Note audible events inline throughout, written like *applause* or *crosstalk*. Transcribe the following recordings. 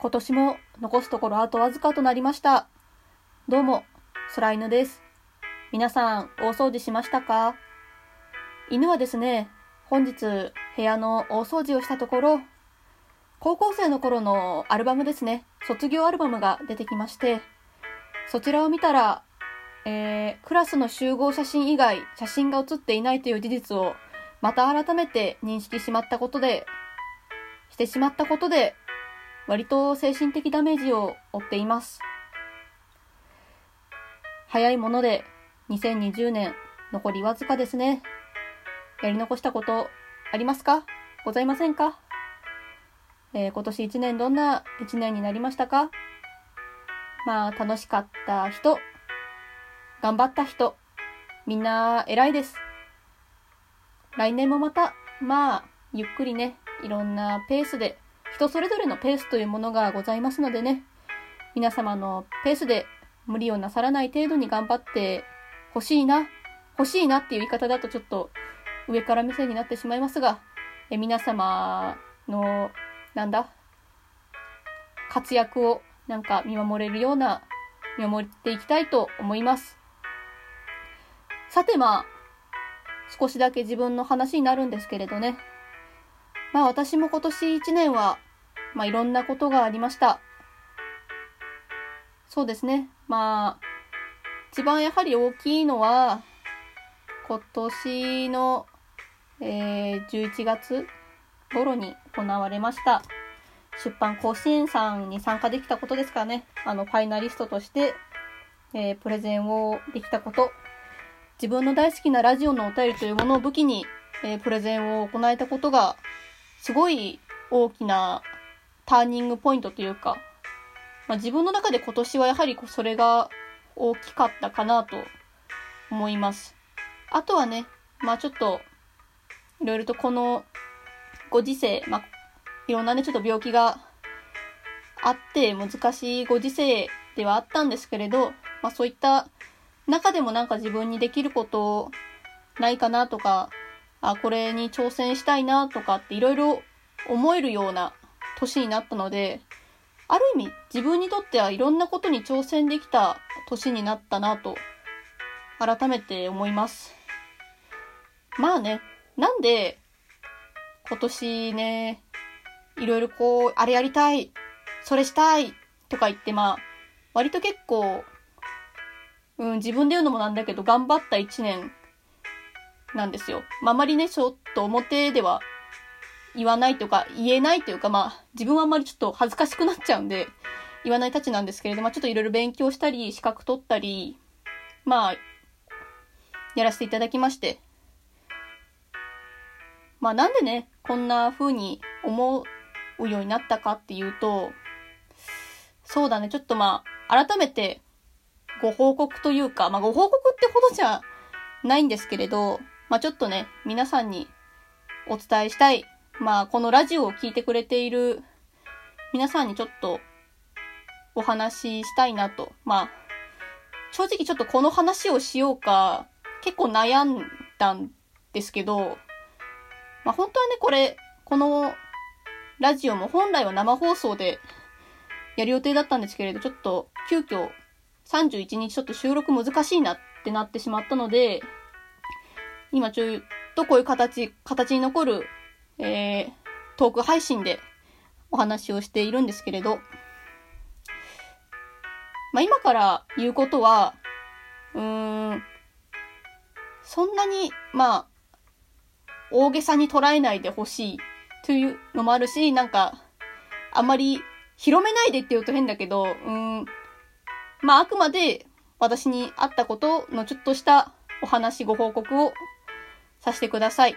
今年も残すところあとわずかとなりました。どうも、空犬です。皆さん、大掃除しましたか？犬はですね、本日、部屋の大掃除をしたところ、高校生の頃のアルバムですね、卒業アルバムが出てきまして、そちらを見たら、えー、クラスの集合写真以外、写真が写っていないという事実を、また改めて認識しまったことで、してしまったことで、割と精神的ダメージを負っています。早いもので、2020年、残りわずかですね。やり残したこと、ありますか？ございませんか？えー、今年1年どんな1年になりましたか？まあ、楽しかった人、頑張った人、みんな偉いです。来年もまた、まあ、ゆっくりね、いろんなペースで、人それぞれのペースというものがございますのでね、皆様のペースで無理をなさらない程度に頑張って欲しいな、欲しいなっていう言い方だとちょっと上から目線になってしまいますが、え皆様の、なんだ、活躍をなんか見守れるような、見守っていきたいと思います。さてまあ、少しだけ自分の話になるんですけれどね。まあ私も今年1年は、まあいろんなことがありました。そうですね。まあ、一番やはり大きいのは、今年の、えー、11月頃に行われました。出版甲子園さんに参加できたことですからね。あの、ファイナリストとして、えー、プレゼンをできたこと。自分の大好きなラジオのお便りというものを武器に、えー、プレゼンを行えたことが、すごい大きなターニングポイントというか、まあ、自分の中で今年はやはりそれが大きかったかなと思います。あとはね、まあちょっと、いろいろとこのご時世、まあいろんなね、ちょっと病気があって難しいご時世ではあったんですけれど、まあそういった中でもなんか自分にできることないかなとか、あ、これに挑戦したいなとかっていろいろ思えるような年になったので、ある意味自分にとってはいろんなことに挑戦できた年になったなと改めて思います。まあね、なんで今年ね、いろいろこう、あれやりたい、それしたいとか言ってまあ、割と結構、うん、自分で言うのもなんだけど、頑張った一年なんですよ。まあ、あまりね、ちょっと表では言わないというか、言えないというか、まあ、自分はあんまりちょっと恥ずかしくなっちゃうんで、言わないたちなんですけれど、まあ、ちょっといろいろ勉強したり、資格取ったり、まあ、やらせていただきまして。まあ、なんでね、こんな風に思うようになったかっていうと、そうだね、ちょっとまあ、改めて、ご報告というか、まあ、ご報告ってほどじゃないんですけれど、まあ、ちょっとね、皆さんにお伝えしたい。まあ、このラジオを聞いてくれている皆さんにちょっとお話ししたいなと。まあ、正直ちょっとこの話をしようか、結構悩んだんですけど、まあ、本当はね、これ、このラジオも本来は生放送でやる予定だったんですけれど、ちょっと急遽31日ちょっと収録難しいなってなってしまったので、今ちょっとこういう形、形に残る、えー、トーク配信でお話をしているんですけれど、まあ今から言うことは、うーん、そんなに、まあ、大げさに捉えないでほしいというのもあるし、なんか、あんまり広めないでって言うと変だけど、うーん、まああくまで私にあったことのちょっとしたお話、ご報告をさせてください。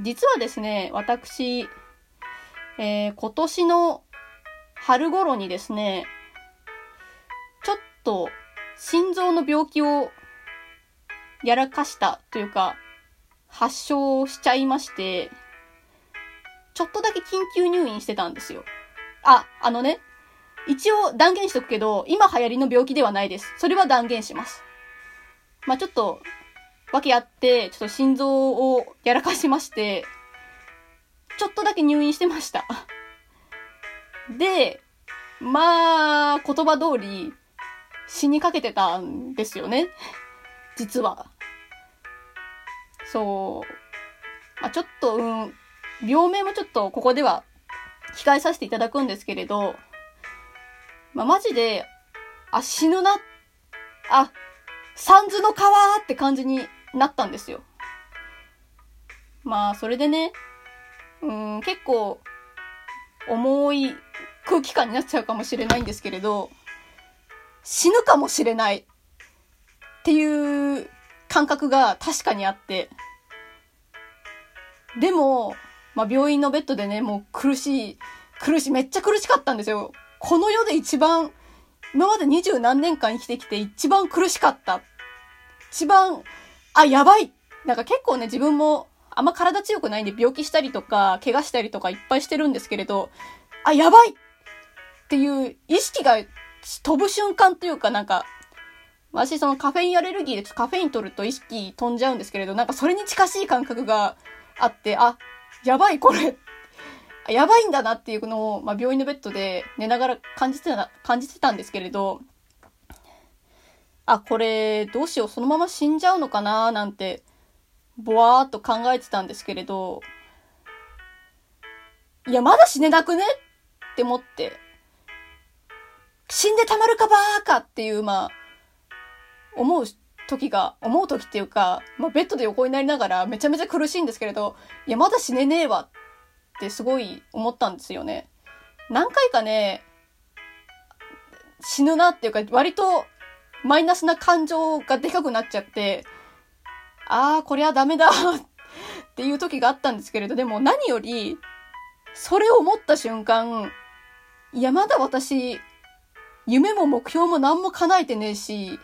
実はですね、私、えー、今年の春頃にですね、ちょっと心臓の病気をやらかしたというか、発症しちゃいまして、ちょっとだけ緊急入院してたんですよ。あ、あのね、一応断言しとくけど、今流行りの病気ではないです。それは断言します。まあ、ちょっと、わけあって、ちょっと心臓をやらかしまして、ちょっとだけ入院してました。で、まあ、言葉通り死にかけてたんですよね。実は。そう。まあ、ちょっと、うん、病名もちょっとここでは控えさせていただくんですけれど、まあ、マジで、あ、死ぬな、あ、三途の川って感じになったんですよ。まあ、それでね、うん、結構、重い空気感になっちゃうかもしれないんですけれど、死ぬかもしれないっていう感覚が確かにあって、でも、まあ、病院のベッドでね、もう苦しい、苦しい、めっちゃ苦しかったんですよ。この世で一番、今まで二十何年間生きてきて一番苦しかった。一番、あ、やばい。なんか結構ね、自分もあんま体強くないんで病気したりとか、怪我したりとかいっぱいしてるんですけれど、あ、やばいっていう意識が飛ぶ瞬間というかなんか、私そのカフェインアレルギーでカフェイン取ると意識飛んじゃうんですけれど、なんかそれに近しい感覚があって、あ、やばいこれ、やばいんだなっていうのを、まあ、病院のベッドで寝ながら感じてた、感じてたんですけれど、あ、これどうしよう、そのまま死んじゃうのかななんてぼわーっと考えてたんですけれど、いや、まだ死ねなくねって思って、死んでたまるかばーかっていう、まあ、思う時が、思う時っていうか、まあ、ベッドで横になりながらめちゃめちゃ苦しいんですけれど、いや、まだ死ねねえわってすごい思ったんですよね。何回かね、死ぬなっていうか、割とマイナスな感情がでかくなっちゃって、ああ、こりゃダメだ *laughs* っていう時があったんですけれど、でも何より、それを思った瞬間、いや、まだ私、夢も目標も何も叶えてねえし、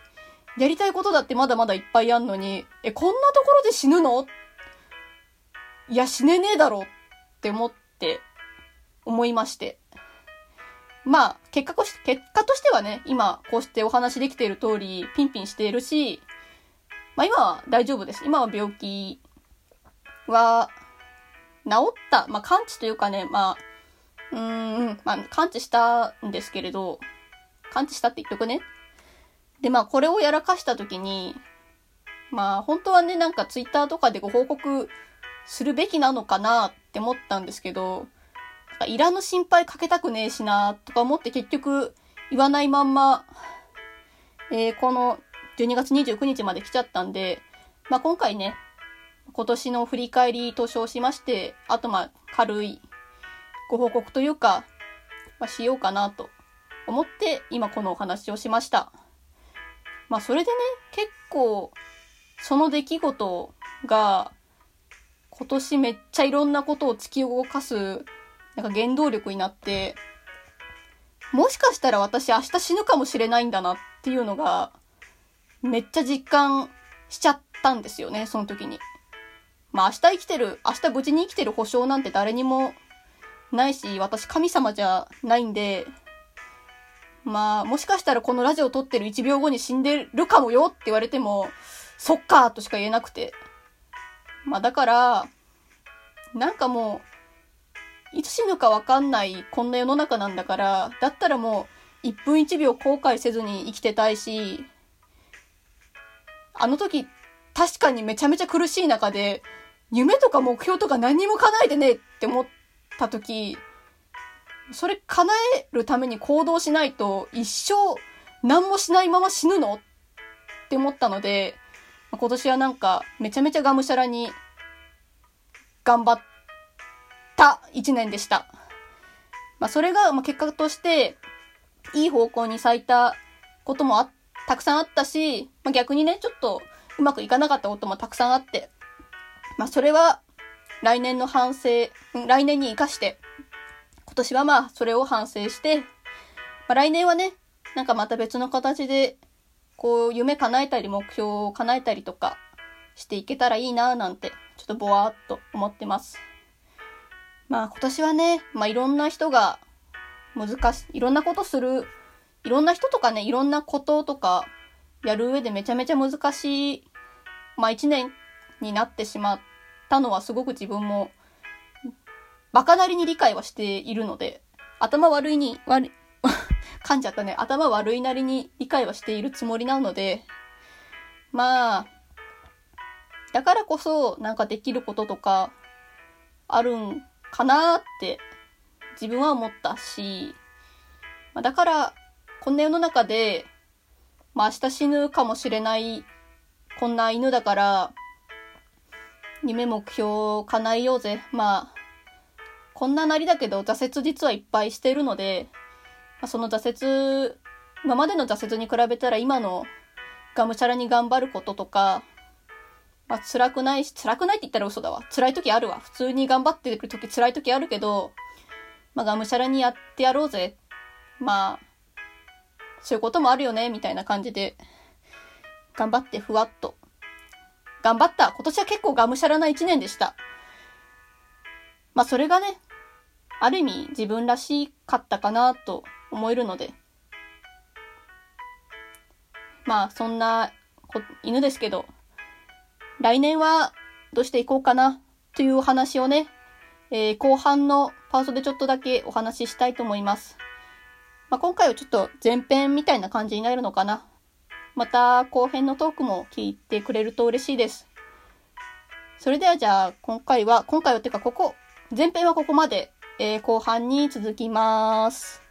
やりたいことだってまだまだいっぱいあんのに、え、こんなところで死ぬの？いや、死ねねえだろって思って、思いまして。まあ、結果とし、結果としてはね、今、こうしてお話できている通り、ピンピンしているし、まあ今は大丈夫です。今は病気は治った、まあ完治というかね、まあ、うーん、まあ完治したんですけれど、完治したって言っとくね。で、まあこれをやらかした時に、まあ本当はね、なんかツイッターとかでご報告するべきなのかなって思ったんですけど、いらぬ心配かけたくねえしなとか思って結局言わないまんま、えー、この12月29日まで来ちゃったんで、まあ、今回ね、今年の振り返りと称しまして、あとまあ、軽いご報告というか、まあ、しようかなと思って、今このお話をしました。まあ、それでね、結構、その出来事が、今年めっちゃいろんなことを突き動かす、なんか原動力になって、もしかしたら私明日死ぬかもしれないんだなっていうのが、めっちゃ実感しちゃったんですよね、その時に。まあ明日生きてる、明日無事に生きてる保証なんて誰にもないし、私神様じゃないんで、まあもしかしたらこのラジオを撮ってる1秒後に死んでるかもよって言われても、そっかーとしか言えなくて。まあだから、なんかもう、いつ死ぬかわかんないこんな世の中なんだから、だったらもう1分1秒後悔せずに生きてたいし、あの時、確かにめちゃめちゃ苦しい中で、夢とか目標とか何も叶えてねえって思った時、それ叶えるために行動しないと一生何もしないまま死ぬのって思ったので、今年はなんかめちゃめちゃがむしゃらに頑張った一年でした。まあそれがまあ結果としていい方向に咲いたこともあたくさんあったし、まあ、逆にね、ちょっとうまくいかなかったこともたくさんあって、まあ、それは来年の反省、来年に活かして、今年はまあ、それを反省して、まあ、来年はね、なんかまた別の形で、こう、夢叶えたり、目標を叶えたりとかしていけたらいいなぁなんて、ちょっとぼわーっと思ってます。まあ今年はね、まあいろんな人が難しい、いろんなことするいろんな人とかね、いろんなこととかやる上でめちゃめちゃ難しい、まあ一年になってしまったのはすごく自分もバカなりに理解はしているので、頭悪いに、悪、*laughs* 噛んじゃったね。頭悪いなりに理解はしているつもりなので、まあ、だからこそなんかできることとかあるんかなって自分は思ったし、まあ、だからこんな世の中で、まあ明日死ぬかもしれないこんな犬だから、夢目標を叶えようぜ。まあ、こんななりだけど挫折実はいっぱいしてるので、まあ、その挫折、今までの挫折に比べたら今のがむしゃらに頑張ることとか、まあ、辛くないし、辛くないって言ったら嘘だわ。辛い時あるわ。普通に頑張ってる時辛い時あるけど、まあ、がむしゃらにやってやろうぜ。まあ、そういうこともあるよね、みたいな感じで、頑張ってふわっと。頑張った。今年は結構がむしゃらな一年でした。まあ、それがね、ある意味自分らしかったかなと思えるので、まあ、そんな犬ですけど、来年はどうしていこうかなというお話をね、えー、後半のパーソでちょっとだけお話ししたいと思います。まあ、今回はちょっと前編みたいな感じになるのかな。また後編のトークも聞いてくれると嬉しいです。それではじゃあ今回は、今回はてかここ、前編はここまで、えー、後半に続きます。